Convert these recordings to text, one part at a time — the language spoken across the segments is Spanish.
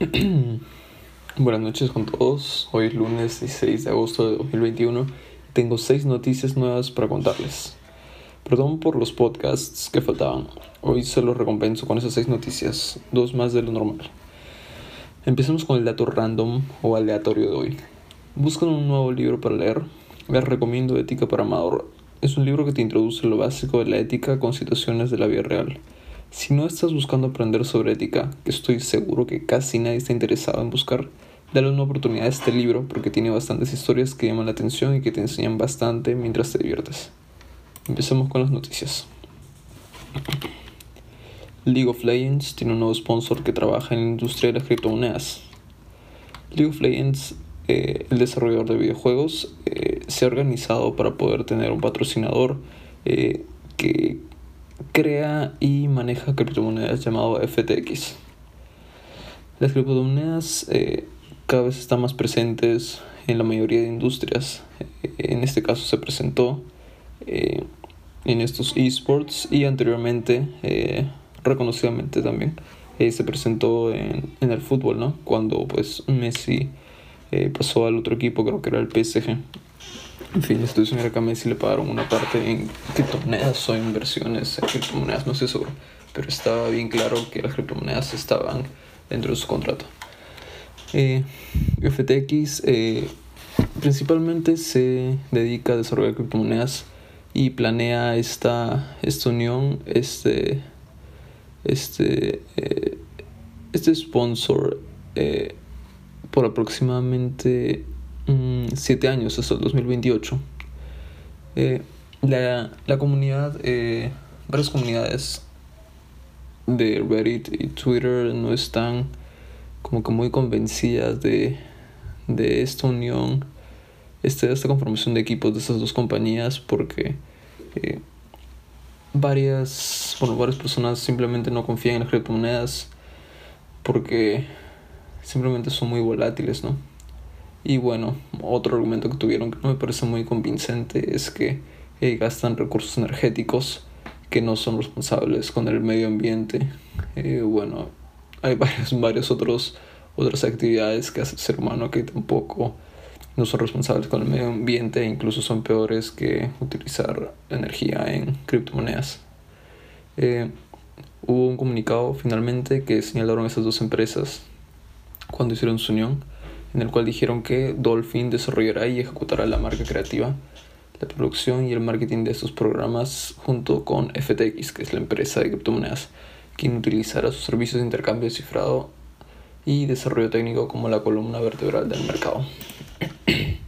Buenas noches con todos. Hoy es lunes 16 de agosto de 2021. Tengo seis noticias nuevas para contarles. Perdón por los podcasts que faltaban. Hoy se los recompenso con esas seis noticias, dos más de lo normal. Empecemos con el dato random o aleatorio de hoy. Buscan un nuevo libro para leer. Les recomiendo Ética para Amador. Es un libro que te introduce lo básico de la ética con situaciones de la vida real. Si no estás buscando aprender sobre ética, que estoy seguro que casi nadie está interesado en buscar, dale una oportunidad a este libro porque tiene bastantes historias que llaman la atención y que te enseñan bastante mientras te diviertes. Empecemos con las noticias. League of Legends tiene un nuevo sponsor que trabaja en la industria de las criptomonedas. League of Legends, eh, el desarrollador de videojuegos, eh, se ha organizado para poder tener un patrocinador eh, que crea y maneja criptomonedas llamado FTX. Las criptomonedas eh, cada vez están más presentes en la mayoría de industrias. Eh, en este caso se presentó eh, en estos esports y anteriormente, reconocidamente también, se presentó en, en, el fútbol, ¿no? Cuando pues Messi pasó al otro equipo, creo que era el PSG. En fin, estoy seguro que a Messi le pagaron una parte en criptomonedas o inversiones en criptomonedas, no sé seguro. Pero estaba bien claro que las criptomonedas estaban dentro de su contrato. Eh, FTX eh, principalmente se dedica a desarrollar criptomonedas y planea esta, esta unión, este, este, eh, este sponsor por aproximadamente 7 mm, años, hasta el 2028. Eh, la, la, comunidad, eh, varias comunidades de Reddit y Twitter no están como que muy convencidas de, de esta unión, este, esta conformación de equipos de estas dos compañías porque eh, varias, bueno, varias personas simplemente no confían en las criptomonedas porque simplemente son muy volátiles, ¿no? Y bueno, otro argumento que tuvieron que no me parece muy convincente es que eh, gastan recursos energéticos que no son responsables con el medio ambiente. Eh, bueno, hay varios, varios otros otras actividades que hace el ser humano que tampoco no son responsables con el medio ambiente e incluso son peores que utilizar energía en criptomonedas. Eh, hubo un comunicado finalmente que señalaron esas dos empresas cuando hicieron su unión en el cual dijeron que Dolphin desarrollará y ejecutará la marca creativa, la producción y el marketing de estos programas junto con FTX, que es la empresa de criptomonedas, quien utilizará sus servicios de intercambio de cifrado y desarrollo técnico como la columna vertebral del mercado.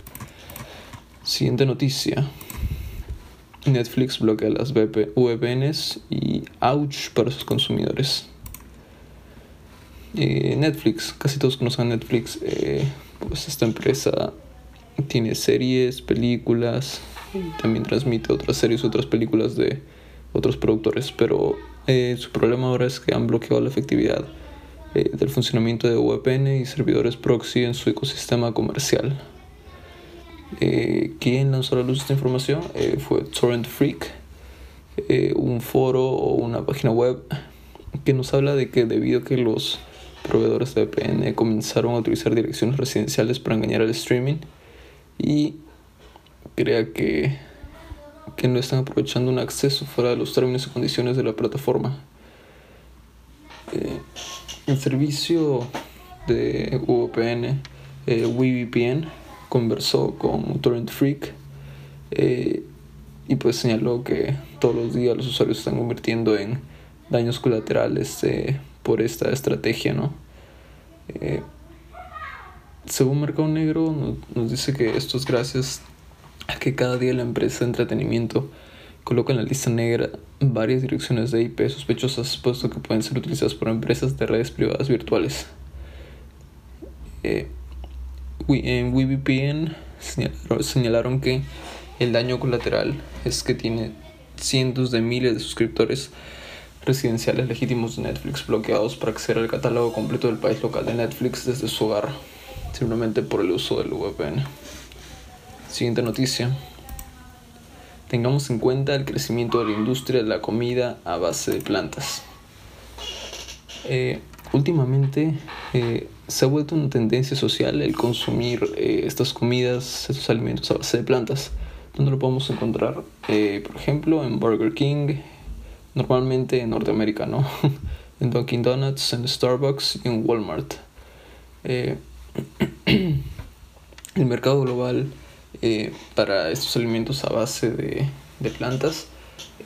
Siguiente noticia. Netflix bloquea las VPNs y ouch para sus consumidores. Eh, Netflix, casi todos conocen Netflix, eh, pues esta empresa tiene series, películas, también transmite otras series, otras películas de otros productores, pero eh, su problema ahora es que han bloqueado la efectividad del funcionamiento de VPN y servidores proxy en su ecosistema comercial. ¿Quién lanzó a la luz esta información? fue Torrent Freak, un foro o una página web que nos habla de que debido a que los proveedores de VPN comenzaron a utilizar direcciones residenciales para engañar al streaming y crea que, que no están aprovechando un acceso fuera de los términos y condiciones de la plataforma. Eh, el servicio de VPN, eh, WeVPN, conversó con Torrent Freak eh, y pues señaló que todos los días los usuarios están convirtiendo en daños colaterales por esta estrategia, ¿no? Eh, según Mercado Negro nos, dice que esto es gracias a que cada día la empresa de entretenimiento coloca en la lista negra varias direcciones de IP sospechosas puesto que pueden ser utilizadas por empresas de redes privadas virtuales. Eh, en WeVPN señalaron que el daño colateral es que tiene cientos de miles de suscriptores residenciales legítimos de Netflix bloqueados para acceder al catálogo completo del país local de Netflix desde su hogar, simplemente por el uso del VPN. Siguiente noticia. Tengamos en cuenta el crecimiento de la industria de la comida a base de plantas. Eh, últimamente eh, se ha vuelto una tendencia social el consumir eh, estas comidas, estos alimentos a base de plantas. donde lo podemos encontrar? por ejemplo, en Burger King, normalmente en Norteamérica, ¿no? en Dunkin' Donuts, en Starbucks y en Walmart. el mercado global para estos alimentos a base de, de plantas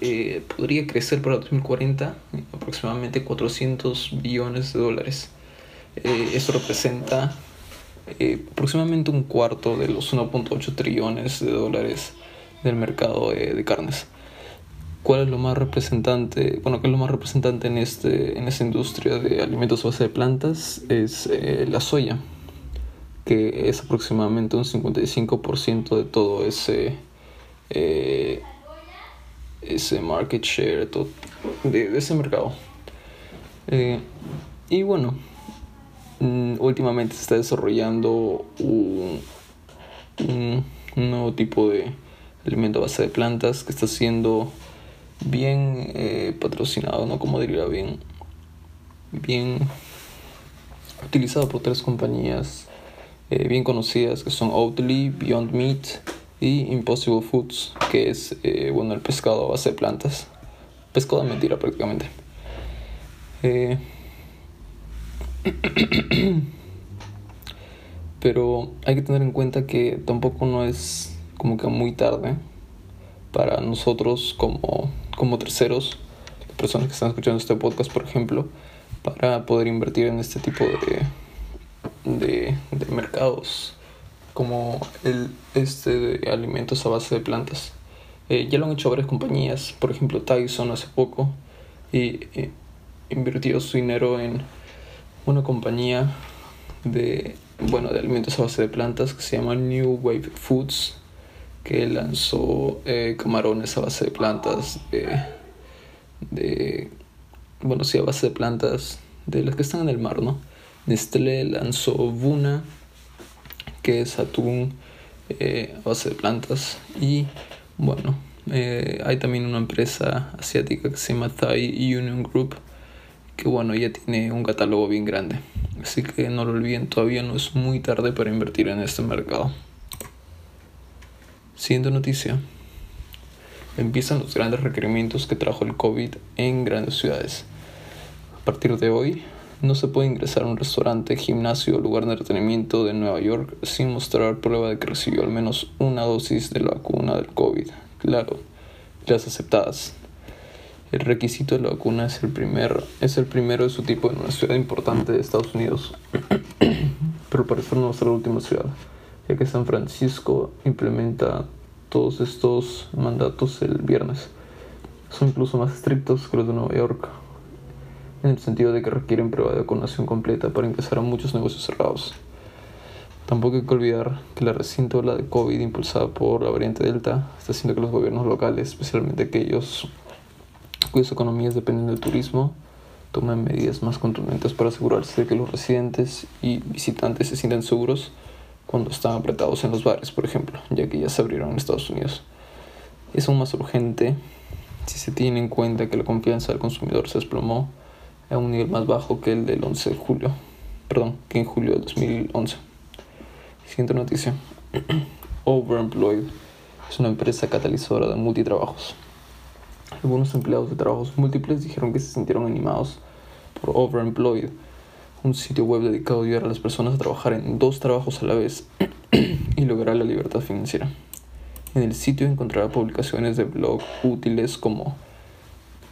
eh, podría crecer para 2040 aproximadamente 400 billones de dólares. Eh, eso representa eh, aproximadamente un cuarto de los 1.8 trillones de dólares del mercado de carnes. ¿Cuál es lo más representante? Bueno, ¿qué es lo más representante en, este, en esta industria de alimentos a base de plantas? Es la soya, que es aproximadamente un 55% de todo ese ese market share de, ese mercado. Eh, y bueno, mm, últimamente se está desarrollando un, nuevo tipo de alimento a base de plantas que está siendo bien eh, patrocinado, no como diría bien, bien utilizado por tres compañías eh, bien conocidas que son Oatly, Beyond Meat y Impossible Foods, que es eh, bueno el pescado a base de plantas. Pescado de mentira prácticamente. Pero hay que tener en cuenta que tampoco no es como que muy tarde para nosotros como, como terceros, personas que están escuchando este podcast, por ejemplo, para poder invertir en este tipo de, de, de mercados como el este de alimentos a base de plantas. Eh, ya lo han hecho varias compañías, por ejemplo Tyson hace poco, y, invirtió su dinero en una compañía de, bueno, de alimentos a base de plantas que se llama New Wave Foods, que lanzó eh, camarones a base de plantas, de, de, bueno, sí, a base de plantas de las que están en el mar, ¿no? Nestlé lanzó Vuna, que es atún eh, a base de plantas. Y bueno, eh, hay también una empresa asiática que se llama Thai Union Group, que bueno, ya tiene un catálogo bien grande. Así que no lo olviden, todavía no es muy tarde para invertir en este mercado. Siguiente noticia. Empiezan los grandes requerimientos que trajo el COVID en grandes ciudades. A partir de hoy, no se puede ingresar a un restaurante, gimnasio o lugar de entretenimiento de Nueva York sin mostrar prueba de que recibió al menos una dosis de la vacuna del COVID. Claro, las aceptadas. El requisito de la vacuna es el, primer, es el primero de su tipo en una ciudad importante de Estados Unidos, pero al parecer no va a ser la última ciudad, ya que San Francisco implementa todos estos mandatos el viernes. Son incluso más estrictos que los de Nueva York, en el sentido de que requieren prueba de vacunación completa para ingresar a muchos negocios cerrados. Tampoco hay que olvidar que la reciente ola de COVID impulsada por la variante Delta está haciendo que los gobiernos locales, especialmente aquellos cuyas economías dependen del turismo, tomen medidas más contundentes para asegurarse de que los residentes y visitantes se sientan seguros cuando están apretados en los bares, por ejemplo, ya que ya se abrieron en Estados Unidos. Es aún más urgente si se tiene en cuenta que la confianza del consumidor se desplomó a un nivel más bajo que el del 11 de julio, perdón, que en julio de 2011. Siguiente noticia. Overemployed es una empresa catalizadora de multitrabajos. Algunos empleados de trabajos múltiples dijeron que se sintieron animados por Overemployed, un sitio web dedicado a ayudar a las personas a trabajar en dos trabajos a la vez y lograr la libertad financiera. En el sitio encontrará publicaciones de blog útiles como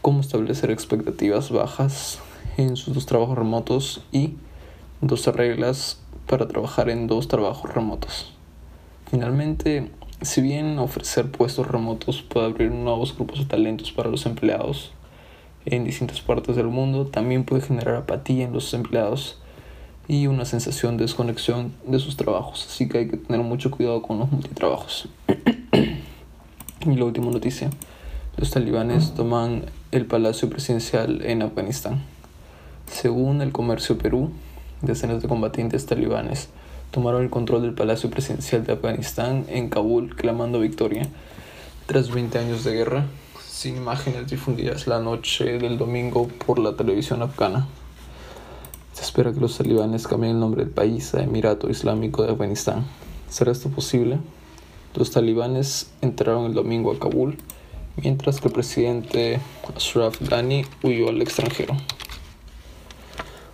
cómo establecer expectativas bajas en sus dos trabajos remotos y 12 reglas para trabajar en dos trabajos remotos. Finalmente, si bien ofrecer puestos remotos puede abrir nuevos grupos de talentos para los empleados en distintas partes del mundo, también puede generar apatía en los empleados y una sensación de desconexión de sus trabajos. Así que hay que tener mucho cuidado con los multitrabajos. y la última noticia. Los talibanes toman el Palacio Presidencial en Afganistán. Según el Comercio Perú, decenas de combatientes talibanes tomaron el control del Palacio Presidencial de Afganistán en Kabul, clamando victoria. Tras 20 años de guerra, sin imágenes difundidas la noche del domingo por la televisión afgana. Se espera que los talibanes cambien el nombre del país a Emirato Islámico de Afganistán. ¿Será esto posible? Los talibanes entraron el domingo a Kabul, mientras que el presidente Ashraf Ghani huyó al extranjero.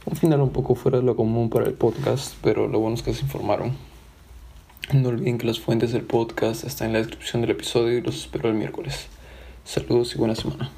Un final un poco fuera de lo común para el podcast, pero lo bueno es que se informaron. No olviden que las fuentes del podcast están en la descripción del episodio y los espero el miércoles. Saludos y buena semana.